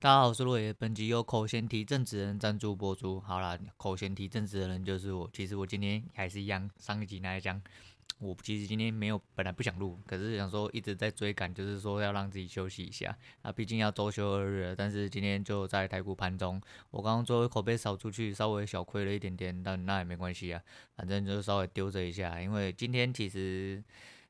大家好，我是洛爷。本集由口嫌体正直人赞助播出。好啦，口嫌体正直的人就是我。其实我今天还是一样，上一集那一讲，我其实今天没有，本来不想录，可是想说一直在追赶，就是说要让自己休息一下。啊，毕竟要周休二日了，但是今天就在台股盘中，我刚刚作为口碑扫出去，稍微小亏了一点点，但那也没关系啊，反正就稍微丢着一下，因为今天其实。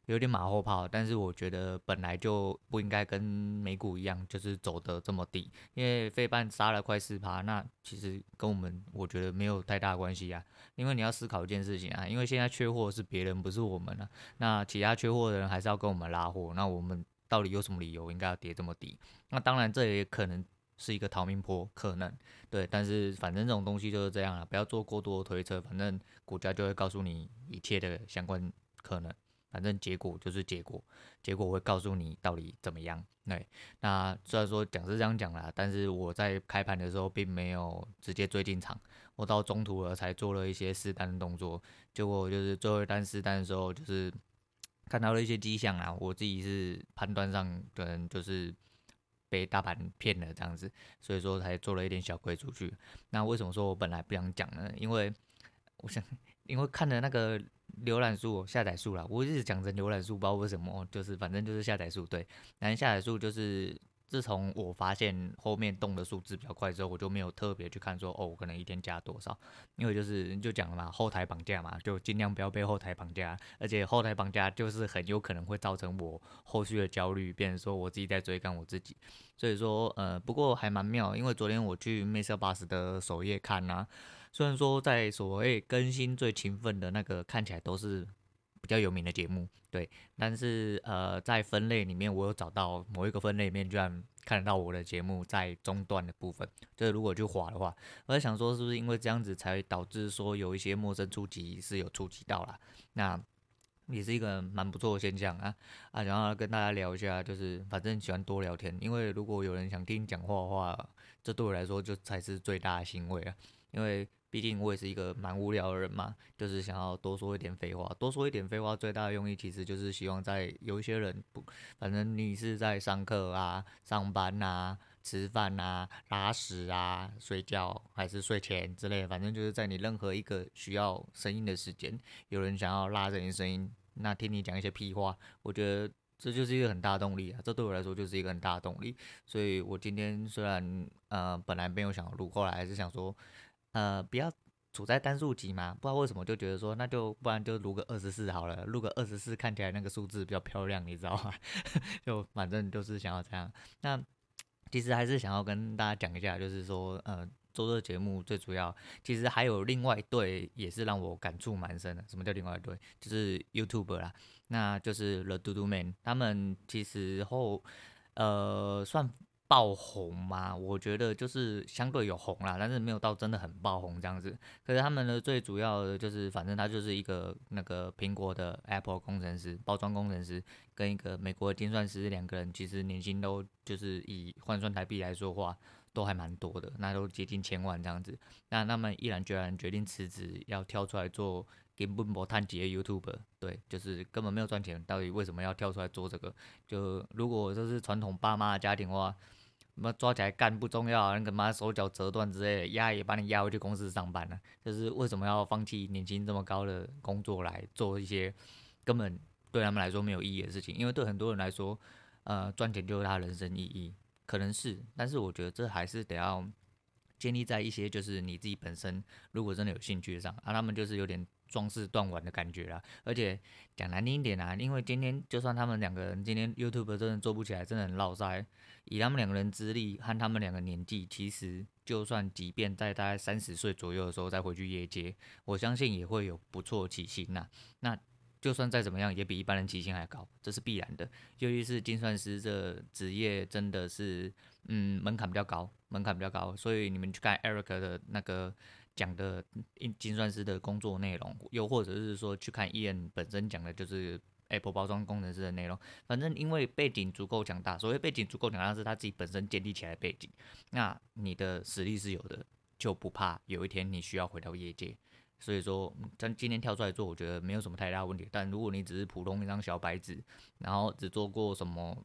有点马后炮，但是我觉得本来就不应该跟美股一样，就是走的这么低。因为费半杀了快四趴，那其实跟我们我觉得没有太大关系啊。因为你要思考一件事情啊，因为现在缺货是别人，不是我们啊。那其他缺货的人还是要跟我们拉货，那我们到底有什么理由应该要跌这么低？那当然这也可能是一个逃命坡，可能对，但是反正这种东西就是这样了，不要做过多的推测，反正股价就会告诉你一切的相关可能。反正结果就是结果，结果会告诉你到底怎么样。对，那虽然说讲是这样讲啦，但是我在开盘的时候并没有直接追进场，我到中途了才做了一些试单的动作。结果就是最后一单试单的时候，就是看到了一些迹象啊，我自己是判断上可能就是被大盘骗了这样子，所以说才做了一点小亏出去。那为什么说我本来不想讲呢？因为我想，因为看了那个。浏览数、下载数啦，我一直讲成浏览数，不知道为什么，就是反正就是下载数。对，然后下载数就是自从我发现后面动的数字比较快之后，我就没有特别去看说哦，我可能一天加多少，因为就是就讲了嘛，后台绑架嘛，就尽量不要被后台绑架，而且后台绑架就是很有可能会造成我后续的焦虑，变成说我自己在追赶我自己。所以说，呃，不过还蛮妙，因为昨天我去 MixerBox 的首页看呐、啊。虽然说在所谓更新最勤奋的那个看起来都是比较有名的节目，对，但是呃在分类里面我有找到某一个分类里面居然看得到我的节目在中段的部分，就是如果去滑的话，我在想说是不是因为这样子才导致说有一些陌生触及是有触及到啦，那也是一个蛮不错的现象啊啊，然后跟大家聊一下，就是反正喜欢多聊天，因为如果有人想听讲话的话，这对我来说就才是最大的欣慰啊，因为。毕竟我也是一个蛮无聊的人嘛，就是想要多说一点废话。多说一点废话最大的用意，其实就是希望在有一些人不，反正你是在上课啊、上班啊、吃饭啊、拉屎啊、睡觉还是睡前之类的，反正就是在你任何一个需要声音的时间，有人想要拉着你声音，那听你讲一些屁话，我觉得这就是一个很大动力啊。这对我来说就是一个很大动力。所以我今天虽然呃本来没有想录，后来还是想说。呃，不要处在单数级嘛，不知道为什么就觉得说，那就不然就录个二十四好了，录个二十四看起来那个数字比较漂亮，你知道吗？就反正就是想要这样。那其实还是想要跟大家讲一下，就是说，呃，做这节目最主要，其实还有另外一对也是让我感触蛮深的。什么叫另外一对？就是 YouTube 啦，那就是 The Dudu Man，他们其实后呃算。爆红嘛，我觉得就是相对有红啦，但是没有到真的很爆红这样子。可是他们呢最主要的就是，反正他就是一个那个苹果的 Apple 工程师、包装工程师，跟一个美国的精算师，两个人其实年薪都就是以换算台币来说话，都还蛮多的，那都接近千万这样子。那他们毅然决然决定辞职，要跳出来做。根本没赚钱的 YouTuber，对，就是根本没有赚钱。到底为什么要跳出来做这个？就如果这是传统爸妈的家庭的话，那抓起来干不重要，那个妈手脚折断之类的，压也把你压回去公司上班了。就是为什么要放弃年薪这么高的工作来做一些根本对他们来说没有意义的事情？因为对很多人来说，呃，赚钱就是他人生意义，可能是，但是我觉得这还是得要建立在一些就是你自己本身如果真的有兴趣上，啊，他们就是有点。壮士断腕的感觉啦，而且讲难听一点啊，因为今天就算他们两个人今天 YouTube 真的做不起来，真的很落赛。以他们两个人资历和他们两个年纪，其实就算即便在大概三十岁左右的时候再回去业界，我相信也会有不错起薪呐。那就算再怎么样，也比一般人起薪还高，这是必然的。尤其是精算师这职业，真的是嗯门槛比较高，门槛比较高，所以你们去看 Eric 的那个。讲的精算师的工作内容，又或者是说去看 Ian 本身讲的，就是 Apple 包装工程师的内容。反正因为背景足够强大，所谓背景足够强大是他自己本身建立起来背景。那你的实力是有的，就不怕有一天你需要回到业界。所以说，像今天跳出来做，我觉得没有什么太大问题。但如果你只是普通一张小白纸，然后只做过什么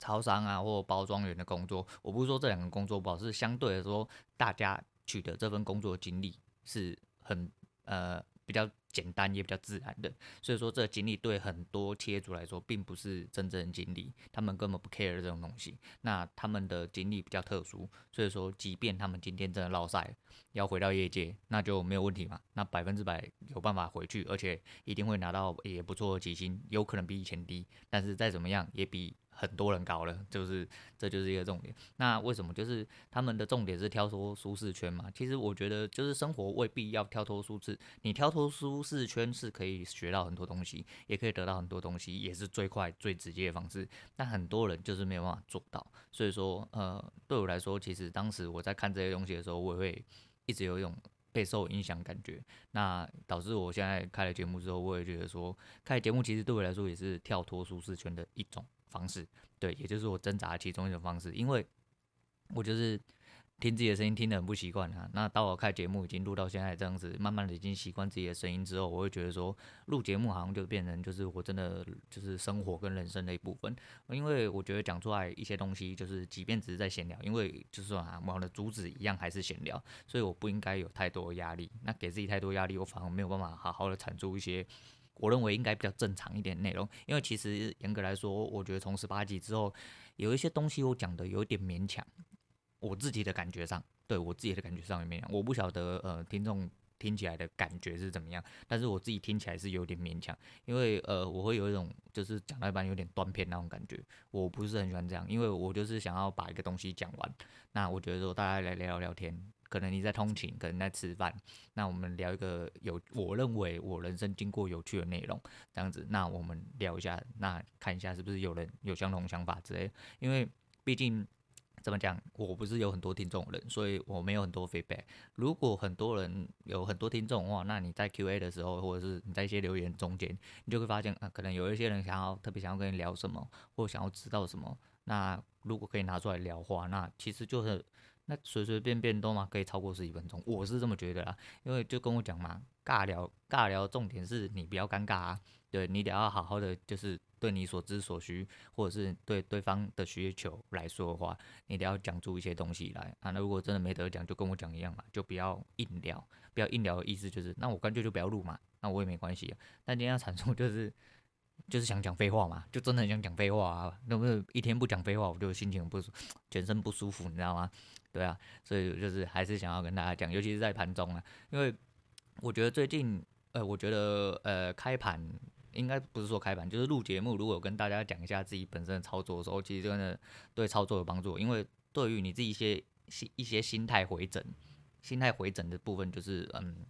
超商啊或包装员的工作。我不是说这两个工作不好，是相对来说，大家取得这份工作经历是很呃比较。简单也比较自然的，所以说这经历对很多企业主来说并不是真正的经历，他们根本不 care 这种东西。那他们的经历比较特殊，所以说即便他们今天真的落赛，要回到业界，那就没有问题嘛。那百分之百有办法回去，而且一定会拿到也不错的起薪，有可能比以前低，但是再怎么样也比。很多人搞了，就是这就是一个重点。那为什么就是他们的重点是跳脱舒适圈嘛？其实我觉得就是生活未必要跳脱舒适，你跳脱舒适圈是可以学到很多东西，也可以得到很多东西，也是最快最直接的方式。但很多人就是没有办法做到，所以说呃，对我来说，其实当时我在看这些东西的时候，我也会一直有一种备受影响感觉。那导致我现在开了节目之后，我也觉得说开节目其实对我来说也是跳脱舒适圈的一种。方式，对，也就是我挣扎其中一种方式，因为我就是听自己的声音听得很不习惯啊。那到我开节目已经录到现在这样子，慢慢的已经习惯自己的声音之后，我会觉得说录节目好像就变成就是我真的就是生活跟人生的一部分。因为我觉得讲出来一些东西，就是即便只是在闲聊，因为就是啊，我的主旨一样还是闲聊，所以我不应该有太多压力。那给自己太多压力，我反而没有办法好好的产出一些。我认为应该比较正常一点内容，因为其实严格来说，我觉得从十八集之后，有一些东西我讲的有点勉强，我自己的感觉上，对我自己的感觉上有点勉强，我不晓得呃听众听起来的感觉是怎么样，但是我自己听起来是有点勉强，因为呃我会有一种就是讲到一半有点断片那种感觉，我不是很喜欢这样，因为我就是想要把一个东西讲完，那我觉得说大家来聊聊天。可能你在通勤，可能在吃饭，那我们聊一个有我认为我人生经过有趣的内容，这样子，那我们聊一下，那看一下是不是有人有相同想法之类。因为毕竟怎么讲，我不是有很多听众人，所以我没有很多 feedback。如果很多人有很多听众的话，那你在 QA 的时候，或者是你在一些留言中间，你就会发现啊，可能有一些人想要特别想要跟你聊什么，或想要知道什么。那如果可以拿出来聊话，那其实就是。那随随便便都嘛可以超过十几分钟，我是这么觉得啦。因为就跟我讲嘛，尬聊尬聊，重点是你不要尴尬啊，对，你得要好好的，就是对你所知所需，或者是对对方的需求来说的话，你得要讲出一些东西来啊。那如果真的没得讲，就跟我讲一样嘛，就不要硬聊，不要硬聊的意思就是，那我干脆就不要录嘛，那我也没关系啊。但今天要阐述就是。就是想讲废话嘛，就真的很想讲废话啊！那不是一天不讲废话，我就心情不舒，全身不舒服，你知道吗？对啊，所以就是还是想要跟大家讲，尤其是在盘中啊，因为我觉得最近，呃，我觉得呃，开盘应该不是说开盘，就是录节目，如果跟大家讲一下自己本身的操作的时候，其实真的对操作有帮助，因为对于你自己一些心一些心态回整，心态回整的部分，就是嗯。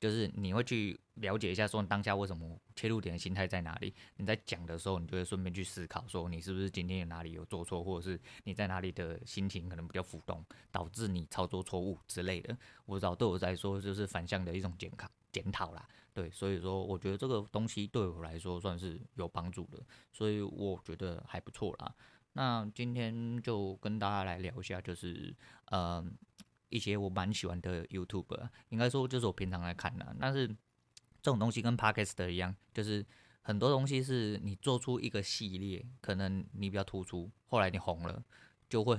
就是你会去了解一下，说当下为什么切入点的心态在哪里？你在讲的时候，你就会顺便去思考，说你是不是今天有哪里有做错，或者是你在哪里的心情可能比较浮动，导致你操作错误之类的。我知道对我来说，就是反向的一种检讨检讨啦。对，所以说我觉得这个东西对我来说算是有帮助的，所以我觉得还不错啦。那今天就跟大家来聊一下，就是嗯。一些我蛮喜欢的 YouTube，应该说就是我平常来看的。但是这种东西跟 Podcast 一样，就是很多东西是你做出一个系列，可能你比较突出，后来你红了，就会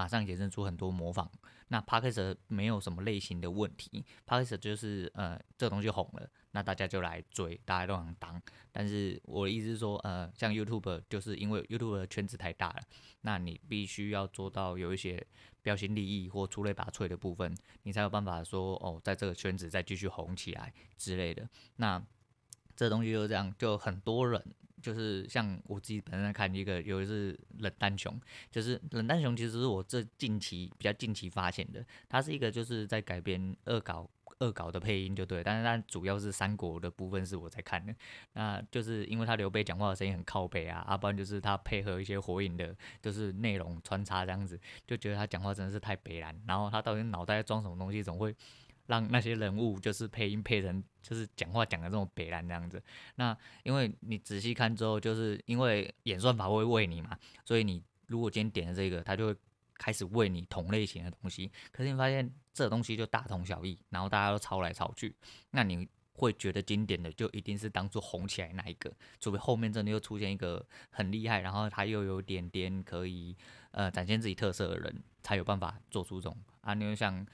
马上衍生出很多模仿。那 Podcast 没有什么类型的问题，Podcast 就是呃这东西红了，那大家就来追，大家都想当。但是我的意思是说，呃，像 YouTube 就是因为 YouTube 的圈子太大了，那你必须要做到有一些。标新立异或出类拔萃的部分，你才有办法说哦，在这个圈子再继续红起来之类的。那这东西就是这样，就很多人就是像我自己本身看一个，有一是冷淡熊，就是冷淡熊其实是我这近期比较近期发现的，它是一个就是在改编恶搞。恶搞的配音就对，但是它主要是三国的部分是我在看的，那就是因为他刘备讲话的声音很靠北啊，要、啊、不然就是他配合一些火影的，就是内容穿插这样子，就觉得他讲话真的是太北烂，然后他到底脑袋装什么东西，总会让那些人物就是配音配成就是讲话讲的这种北烂这样子。那因为你仔细看之后，就是因为演算法会喂你嘛，所以你如果今天点了这个，他就会。开始喂你同类型的东西，可是你发现这东西就大同小异，然后大家都抄来抄去，那你会觉得经典的，就一定是当初红起来那一个，除非后面真的又出现一个很厉害，然后他又有点点可以呃展现自己特色的人，才有办法做出这种啊，你就像。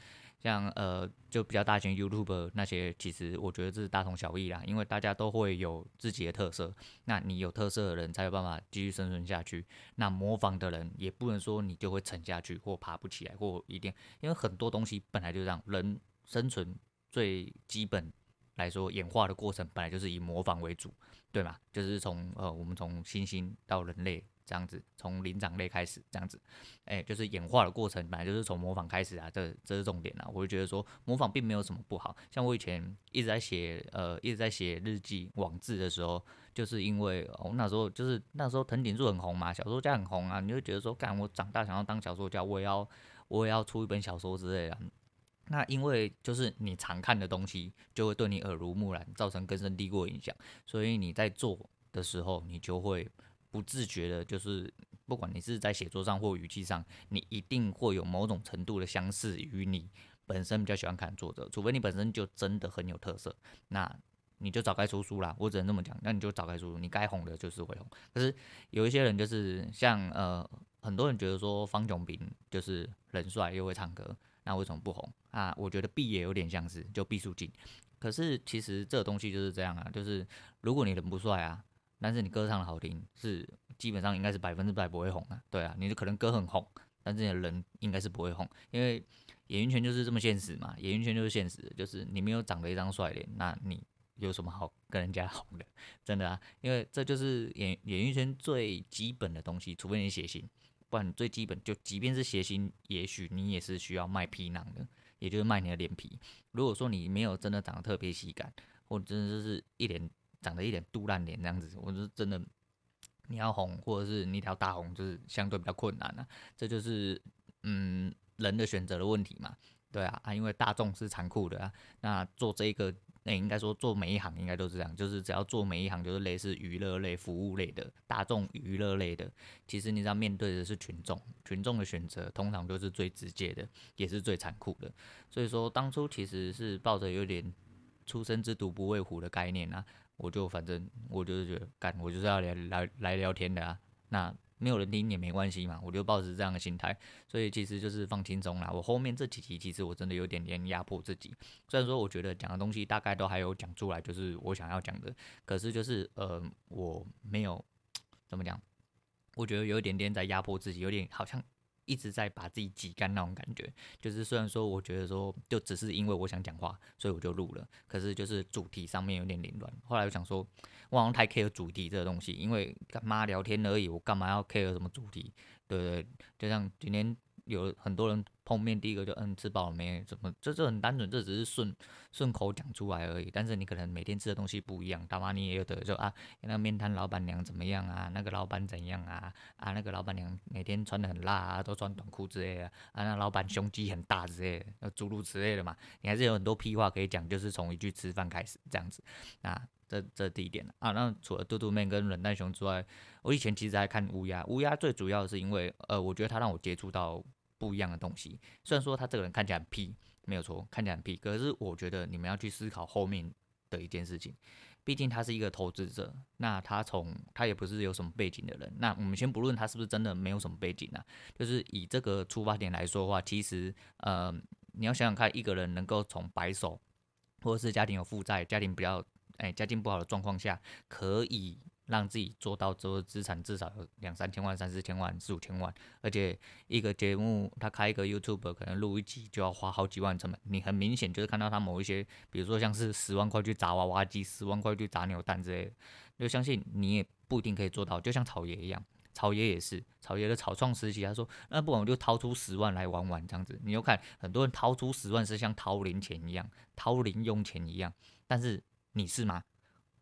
像呃，就比较大型 YouTube 那些，其实我觉得这是大同小异啦，因为大家都会有自己的特色。那你有特色的人才有办法继续生存下去。那模仿的人也不能说你就会沉下去或爬不起来，或一定，因为很多东西本来就这样，人生存最基本来说，演化的过程本来就是以模仿为主，对吗？就是从呃，我们从猩猩到人类。这样子，从灵长类开始，这样子，哎、就是演化的过程，本来就是从模仿开始啊，这这是重点啊。我就觉得说，模仿并没有什么不好。像我以前一直在写，呃，一直在写日记、网志的时候，就是因为哦，那时候就是那时候藤井树很红嘛，小说家很红啊，你就觉得说，干，我长大想要当小说家，我也要，我也要出一本小说之类的。那因为就是你常看的东西，就会对你耳濡目染，造成根深蒂固的影响，所以你在做的时候，你就会。不自觉的，就是不管你是在写作上或语气上，你一定会有某种程度的相似于你本身比较喜欢看作者，除非你本身就真的很有特色，那你就早该出书啦。我只能这么讲，那你就早该出书，你该红的就是会红。可是有一些人就是像呃，很多人觉得说方炯斌就是人帅又会唱歌，那为什么不红啊？我觉得毕也有点像是就毕书尽，可是其实这个东西就是这样啊，就是如果你人不帅啊。但是你歌唱的好听，是基本上应该是百分之百不会红啊。对啊，你就可能歌很红，但是你的人应该是不会红，因为演艺圈就是这么现实嘛。演艺圈就是现实，就是你没有长得一张帅脸，那你有什么好跟人家红的？真的啊，因为这就是演演艺圈最基本的东西，除非你谐星，不然你最基本就即便是谐星，也许你也是需要卖皮囊的，也就是卖你的脸皮。如果说你没有真的长得特别喜感，或真的就是一脸。长得一脸嘟烂脸这样子，我是真的，你要红或者是你条大红，就是相对比较困难啊。这就是嗯人的选择的问题嘛，对啊啊，因为大众是残酷的啊。那做这个，那、应该说做每一行应该都是这样，就是只要做每一行就是类似娱乐类、服务类的大众娱乐类的，其实你知道面对的是群众，群众的选择通常都是最直接的，也是最残酷的。所以说当初其实是抱着有点初生之犊不畏虎的概念啊。我就反正我就是觉得干，我就是要来来来聊天的啊。那没有人听也没关系嘛，我就抱着这样的心态，所以其实就是放轻松啦。我后面这几集其实我真的有点点压迫自己，虽然说我觉得讲的东西大概都还有讲出来，就是我想要讲的，可是就是呃我没有怎么讲，我觉得有一点点在压迫自己，有点好像。一直在把自己挤干那种感觉，就是虽然说我觉得说就只是因为我想讲话，所以我就录了，可是就是主题上面有点凌乱。后来我想说，我好像太 care 主题这个东西，因为干嘛聊天而已，我干嘛要 care 什么主题？对对？就像今天。有很多人碰面，第一个就嗯，吃饱了没？怎么这这很单纯，这只是顺顺口讲出来而已。但是你可能每天吃的东西不一样，大妈你也有的就啊，那个面摊老板娘怎么样啊？那个老板怎样啊？啊，那个老板娘每天穿得很辣啊，都穿短裤之类的啊。那老板胸肌很大之类的，诸如此类的嘛。你还是有很多屁话可以讲，就是从一句吃饭开始这样子。那这这第一点啊。那除了嘟嘟妹跟冷淡熊之外，我以前其实还看乌鸦。乌鸦最主要是因为呃，我觉得它让我接触到。不一样的东西，虽然说他这个人看起来很屁，没有错，看起来很屁。可是我觉得你们要去思考后面的一件事情，毕竟他是一个投资者，那他从他也不是有什么背景的人。那我们先不论他是不是真的没有什么背景啊，就是以这个出发点来说的话，其实呃，你要想想看，一个人能够从白手，或者是家庭有负债、家庭比较哎家境不好的状况下，可以。让自己做到之后资产至少有两三千万、三四千万、四五千万，而且一个节目他开一个 YouTube 可能录一集就要花好几万成本。你很明显就是看到他某一些，比如说像是十万块去砸娃娃机、十万块去砸扭蛋之类的，就相信你也不一定可以做到。就像草爷一样，草爷也是草爷的草创时期，他说那不管我就掏出十万来玩玩这样子。你又看很多人掏出十万是像掏零钱一样，掏零用钱一样，但是你是吗？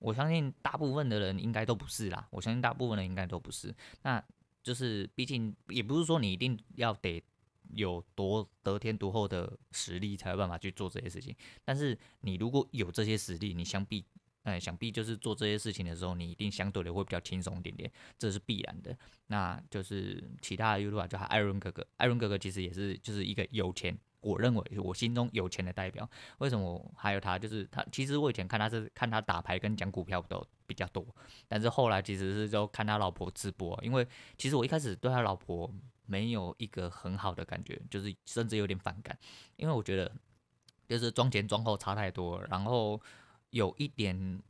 我相信大部分的人应该都不是啦，我相信大部分人应该都不是。那就是毕竟也不是说你一定要得有多得天独厚的实力才有办法去做这些事情。但是你如果有这些实力，你想必，哎，想必就是做这些事情的时候，你一定相对的会比较轻松一点点，这是必然的。那就是其他的 y o u t u b e 就还艾伦哥哥，艾伦哥哥其实也是就是一个有钱。我认为我心中有钱的代表。为什么还有他？就是他，其实我以前看他是看他打牌跟讲股票都比较多，但是后来其实是就看他老婆直播，因为其实我一开始对他老婆没有一个很好的感觉，就是甚至有点反感，因为我觉得就是妆前妆后差太多，然后有一点。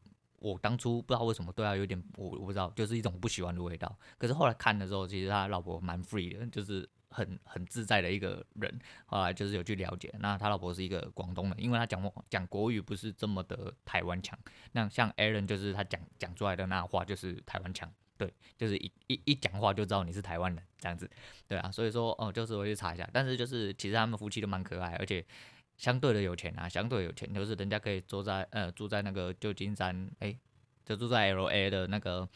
我当初不知道为什么对他有点我我不知道，就是一种不喜欢的味道。可是后来看的时候，其实他老婆蛮 free 的，就是很很自在的一个人。后来就是有去了解，那他老婆是一个广东人，因为他讲讲国语不是这么的台湾腔。那像 Aaron 就是他讲讲出来的那话就是台湾腔，对，就是一一一讲话就知道你是台湾人这样子，对啊。所以说哦，就是我去查一下，但是就是其实他们夫妻都蛮可爱，而且。相对的有钱啊，相对有钱，就是人家可以住在呃住在那个旧金山，哎、就住在 LA 的那个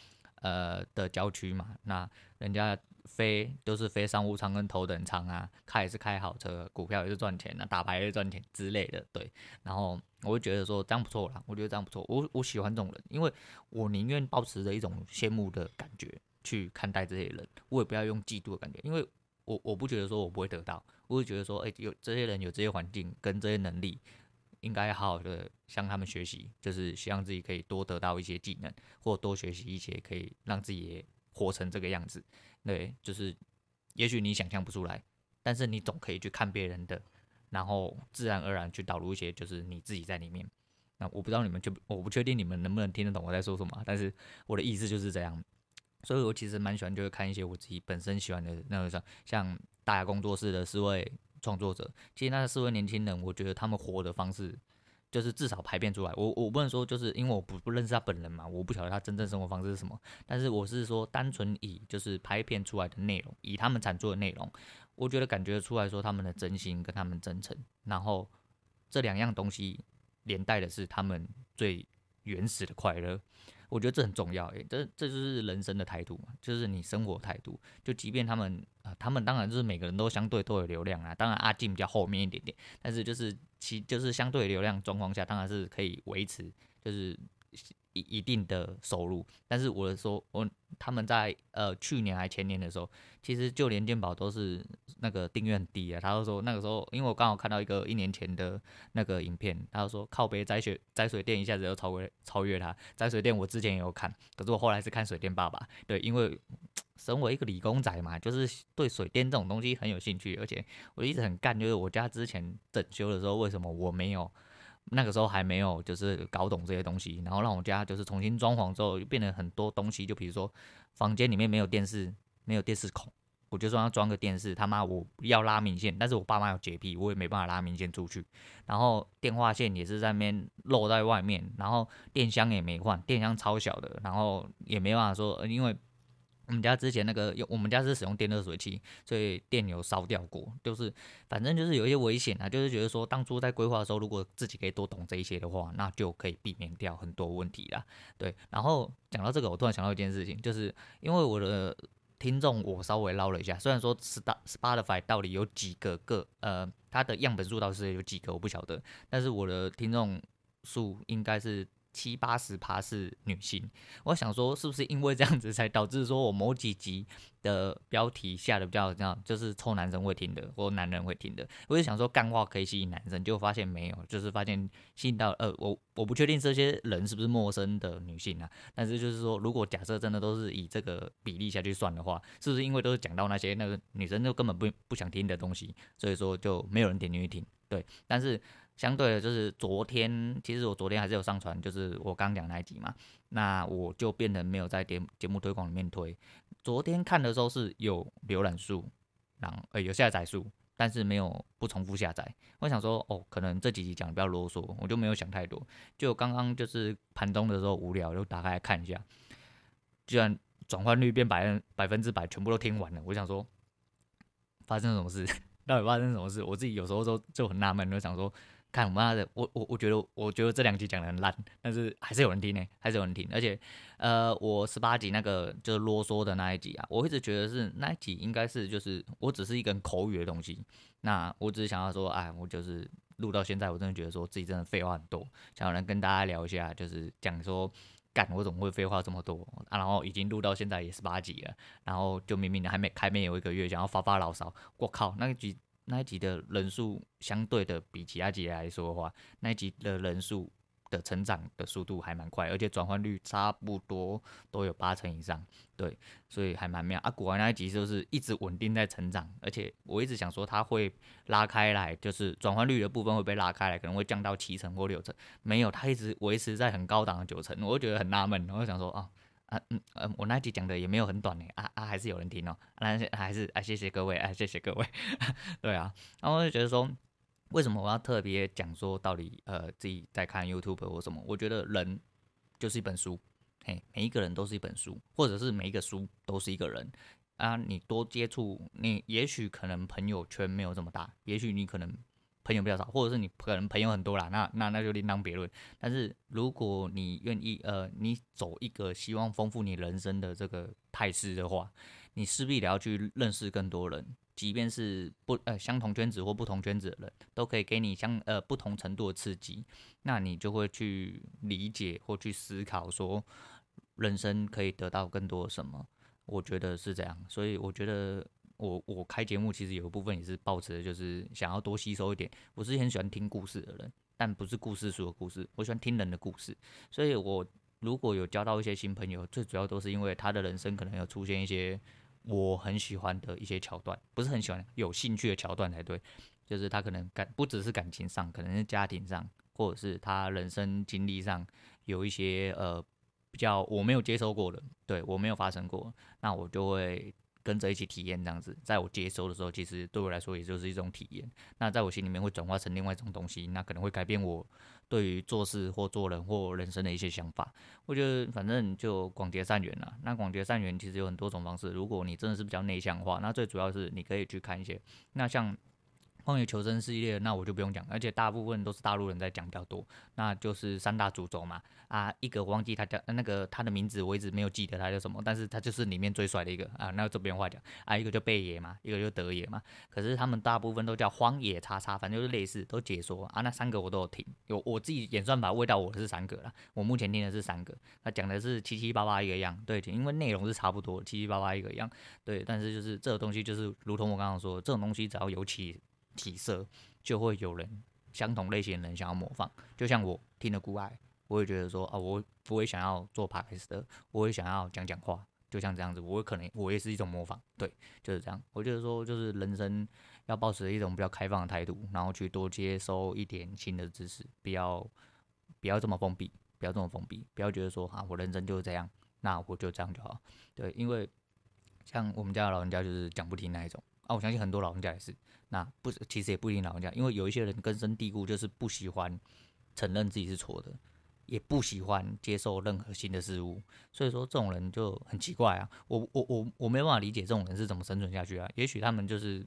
呃的郊区嘛。那人家飞都是飞商务舱跟头等舱啊，开也是开好车，股票也是赚钱啊，打牌也是赚钱之类的，对。然后我会觉得说这样不错啦，我觉得这样不错，我我喜欢这种人，因为我宁愿保持着一种羡慕的感觉去看待这些人，我也不要用嫉妒的感觉，因为我我不觉得说我不会得到。我会觉得说，哎、有这些人有这些环境跟这些能力，应该好好的向他们学习，就是希望自己可以多得到一些技能，或多学习一些，可以让自己也活成这个样子。对，就是也许你想象不出来，但是你总可以去看别人的，然后自然而然去导入一些，就是你自己在里面。那我不知道你们就我不确定你们能不能听得懂我在说什么，但是我的意思就是这样。所以我其实蛮喜欢，就是看一些我自己本身喜欢的那种，像像。大家工作室的四位创作者，其实那四位年轻人，我觉得他们活的方式，就是至少排片出来。我我不能说，就是因为我不不认识他本人嘛，我不晓得他真正生活方式是什么。但是我是说，单纯以就是拍片出来的内容，以他们产出的内容，我觉得感觉出来说他们的真心跟他们真诚。然后这两样东西连带的是他们最原始的快乐。我觉得这很重要，诶，这这就是人生的态度嘛，就是你生活态度。就即便他们啊、他们当然就是每个人都相对都有流量啊，当然阿进比较后面一点点，但是就是其就是相对流量状况下，当然是可以维持，就是。一定的收入，但是我说我他们在呃去年还前年的时候，其实就连健保都是那个订阅很低啊。他就说那个时候，因为我刚好看到一个一年前的那个影片，他就说靠北摘水摘水电一下子就超越超越他摘水电，我之前也有看，可是我后来是看水电爸爸，对，因为身为一个理工仔嘛，就是对水电这种东西很有兴趣，而且我一直很干，就是我家之前整修的时候，为什么我没有？那个时候还没有，就是搞懂这些东西，然后让我家就是重新装潢之后，变得很多东西，就比如说房间里面没有电视，没有电视孔，我就说要装个电视，他妈我要拉明线，但是我爸妈有洁癖，我也没办法拉明线出去，然后电话线也是在那边露在外面，然后电箱也没换，电箱超小的，然后也没办法说，因为。我们家之前那个用，我们家是使用电热水器，所以电有烧掉过，就是反正就是有一些危险啊，就是觉得说当初在规划的时候，如果自己可以多懂这一些的话，那就可以避免掉很多问题啦。对，然后讲到这个，我突然想到一件事情，就是因为我的听众，我稍微捞了一下，虽然说 Spotify 到底有几个个，呃，它的样本数到底是有几个，我不晓得，但是我的听众数应该是。七八十趴是女性，我想说是不是因为这样子才导致说我某几集的标题下的比较这样，就是臭男生会听的或男人会听的。我就想说干话可以吸引男生，结果发现没有，就是发现吸引到呃我我不确定这些人是不是陌生的女性啊，但是就是说如果假设真的都是以这个比例下去算的话，是不是因为都是讲到那些那个女生就根本不不想听的东西，所以说就没有人点进去听？对，但是。相对的，就是昨天，其实我昨天还是有上传，就是我刚讲那一集嘛，那我就变成没有在节节目推广里面推。昨天看的时候是有浏览数，然后呃有下载数，但是没有不重复下载。我想说，哦，可能这几集讲的比较啰嗦，我就没有想太多。就刚刚就是盘中的时候无聊，就打开来看一下，居然转换率变百分百分之百，全部都听完了。我想说，发生什么事？到底发生什么事？我自己有时候都就很纳闷，就想说。看我妈的，我我我觉得我觉得这两集讲的很烂，但是还是有人听呢，还是有人听。而且，呃，我十八集那个就是啰嗦的那一集啊，我一直觉得是那一集应该是就是我只是一个口语的东西。那我只是想要说，哎，我就是录到现在，我真的觉得说自己真的废话很多，想要来跟大家聊一下，就是讲说，干我怎么会废话这么多啊？然后已经录到现在也十八集了，然后就明明还没还没有一个月，想要发发牢骚，我靠，那一集。那一集的人数相对的比其他集来说的话，那一集的人数的成长的速度还蛮快，而且转换率差不多都有八成以上，对，所以还蛮妙啊。果然那一集就是一直稳定在成长，而且我一直想说它会拉开来，就是转换率的部分会被拉开来，可能会降到七成或六成，没有，它一直维持在很高档的九成，我就觉得很纳闷，然后想说啊啊嗯嗯，我那集讲的也没有很短呢，啊啊还是有人听哦，那、还是啊谢谢各位啊谢谢各位，对啊，然后我就觉得说。为什么我要特别讲说到底？呃，自己在看 YouTube 或什么？我觉得人就是一本书，嘿，每一个人都是一本书，或者是每一个书都是一个人啊。你多接触，你也许可能朋友圈没有这么大，也许你可能朋友比较少，或者是你可能朋友很多啦，那那那就另当别论。但是如果你愿意，呃，你走一个希望丰富你人生的这个态势的话，你势必得要去认识更多人。即便是不呃相同圈子或不同圈子的人，都可以给你相呃不同程度的刺激，那你就会去理解或去思考说，人生可以得到更多什么？我觉得是这样，所以我觉得我我开节目其实有一部分也是抱持的就是想要多吸收一点。我是很喜欢听故事的人，但不是故事书的故事，我喜欢听人的故事。所以我如果有交到一些新朋友，最主要都是因为他的人生可能有出现一些。我很喜欢的一些桥段，不是很喜欢，有兴趣的桥段才对。就是他可能感不只是感情上，可能是家庭上，或者是他人生经历上有一些呃比较我没有接受过的，对我没有发生过，那我就会跟着一起体验这样子。在我接收的时候，其实对我来说也就是一种体验。那在我心里面会转化成另外一种东西，那可能会改变我。对于做事或做人或人生的一些想法，我觉得反正就广结善缘啦。那广结善缘其实有很多种方式。如果你真的是比较内向的话，那最主要是你可以去看一些，那像。荒野求生系列，那我就不用讲，而且大部分都是大陆人在讲比较多，那就是三大主轴嘛。啊，一个忘记他叫那个他的名字，我一直没有记得他叫什么，但是他就是里面最帅的一个啊，那这边话讲啊，一个叫贝爷嘛，一个就德爷嘛。可是他们大部分都叫荒野叉叉，反正就是类似都解说啊。那三个我都有听，有我自己演算法喂到我是三个啦，我目前听的是三个，他讲的是七七八八一个样，对，因为内容是差不多，七七八八一个样，对，但是就是这个东西就是如同我刚刚说，这种东西只要有起。体色就会有人相同类型的人想要模仿，就像我听了《孤爱》，我会觉得说啊，我不会想要做 p o d s 的，我会想要讲讲话，就像这样子，我可能我也是一种模仿，对，就是这样。我觉得说，就是人生要保持一种比较开放的态度，然后去多接收一点新的知识，不要不要这么封闭，不要这么封闭，不要觉得说啊，我人生就是这样，那我就这样就好，对，因为像我们家老人家就是讲不听那一种。啊，我相信很多老人家也是，那不，其实也不一定老人家，因为有一些人根深蒂固就是不喜欢承认自己是错的，也不喜欢接受任何新的事物，所以说这种人就很奇怪啊，我我我我没办法理解这种人是怎么生存下去啊，也许他们就是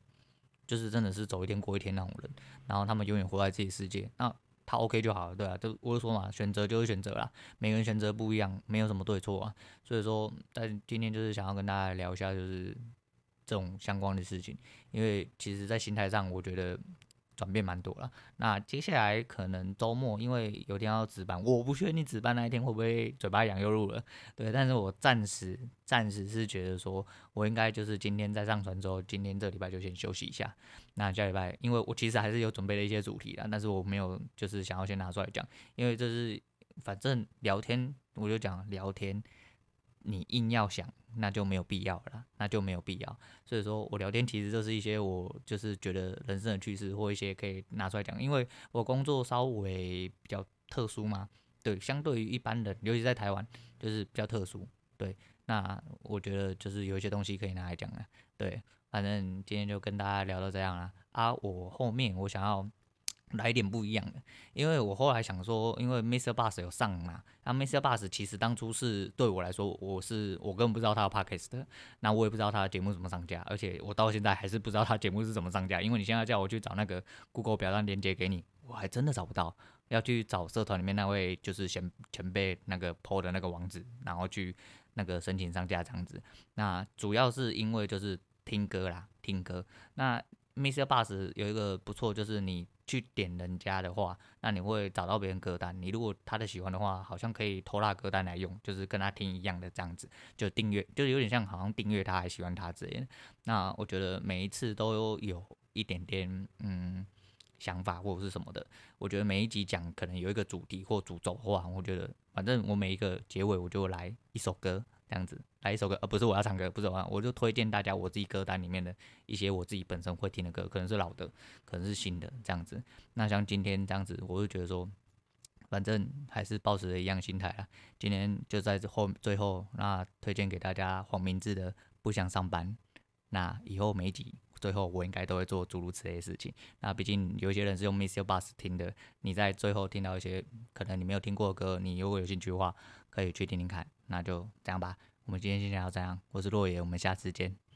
就是真的是走一天过一天那种人，然后他们永远活在自己世界，那他 OK 就好了，对啊，就我就说嘛，选择就是选择啦，每个人选择不一样，没有什么对错啊，所以说在今天就是想要跟大家聊一下，就是。这种相关的事情，因为其实，在心态上，我觉得转变蛮多了。那接下来可能周末，因为有天要值班，我不确定你值班那一天会不会嘴巴痒又录了。对，但是我暂时暂时是觉得说，我应该就是今天在上传之后，今天这礼拜就先休息一下。那下礼拜，因为我其实还是有准备了一些主题啦，但是我没有就是想要先拿出来讲，因为这是反正聊天，我就讲聊天。你硬要想，那就没有必要了，那就没有必要。所以说我聊天其实就是一些我就是觉得人生的趣事或一些可以拿出来讲，因为我工作稍微比较特殊嘛，对，相对于一般人，尤其在台湾就是比较特殊，对。那我觉得就是有一些东西可以拿来讲的，对。反正今天就跟大家聊到这样了啊，我后面我想要。来一点不一样的，因为我后来想说，因为 Mr. Bus 有上嘛，那 Mr. Bus 其实当初是对我来说，我是我根本不知道他的 Podcast，那我也不知道他的节目怎么上架，而且我到现在还是不知道他节目是怎么上架，因为你现在叫我去找那个 Google 表单连接给你，我还真的找不到，要去找社团里面那位就是前前辈那个 PO 的那个网址，然后去那个申请上架这样子。那主要是因为就是听歌啦，听歌。那 Mr. Bus 有一个不错，就是你。去点人家的话，那你会找到别人歌单。你如果他的喜欢的话，好像可以偷他歌单来用，就是跟他听一样的这样子，就订阅，就是有点像好像订阅他还喜欢他之类的。那我觉得每一次都有一点点嗯想法或者是什么的。我觉得每一集讲可能有一个主题或主轴的话，我觉得反正我每一个结尾我就来一首歌这样子，来一首歌，呃不是我要唱歌，不是我，我就推荐大家我自己歌单里面的一些我自己本身会听的歌，可能是老的，可能是新的这样子。那像今天这样子，我就觉得说。反正还是保持着一样心态啊。今天就在这后最后，那推荐给大家黄明志的《不想上班》。那以后没几最后，我应该都会做诸如此类的事情。那毕竟有些人是用 Miss You Bus 听的，你在最后听到一些可能你没有听过的歌，你如果有兴趣的话，可以去听听看。那就这样吧。我们今天先聊到这样，我是洛野，我们下次见。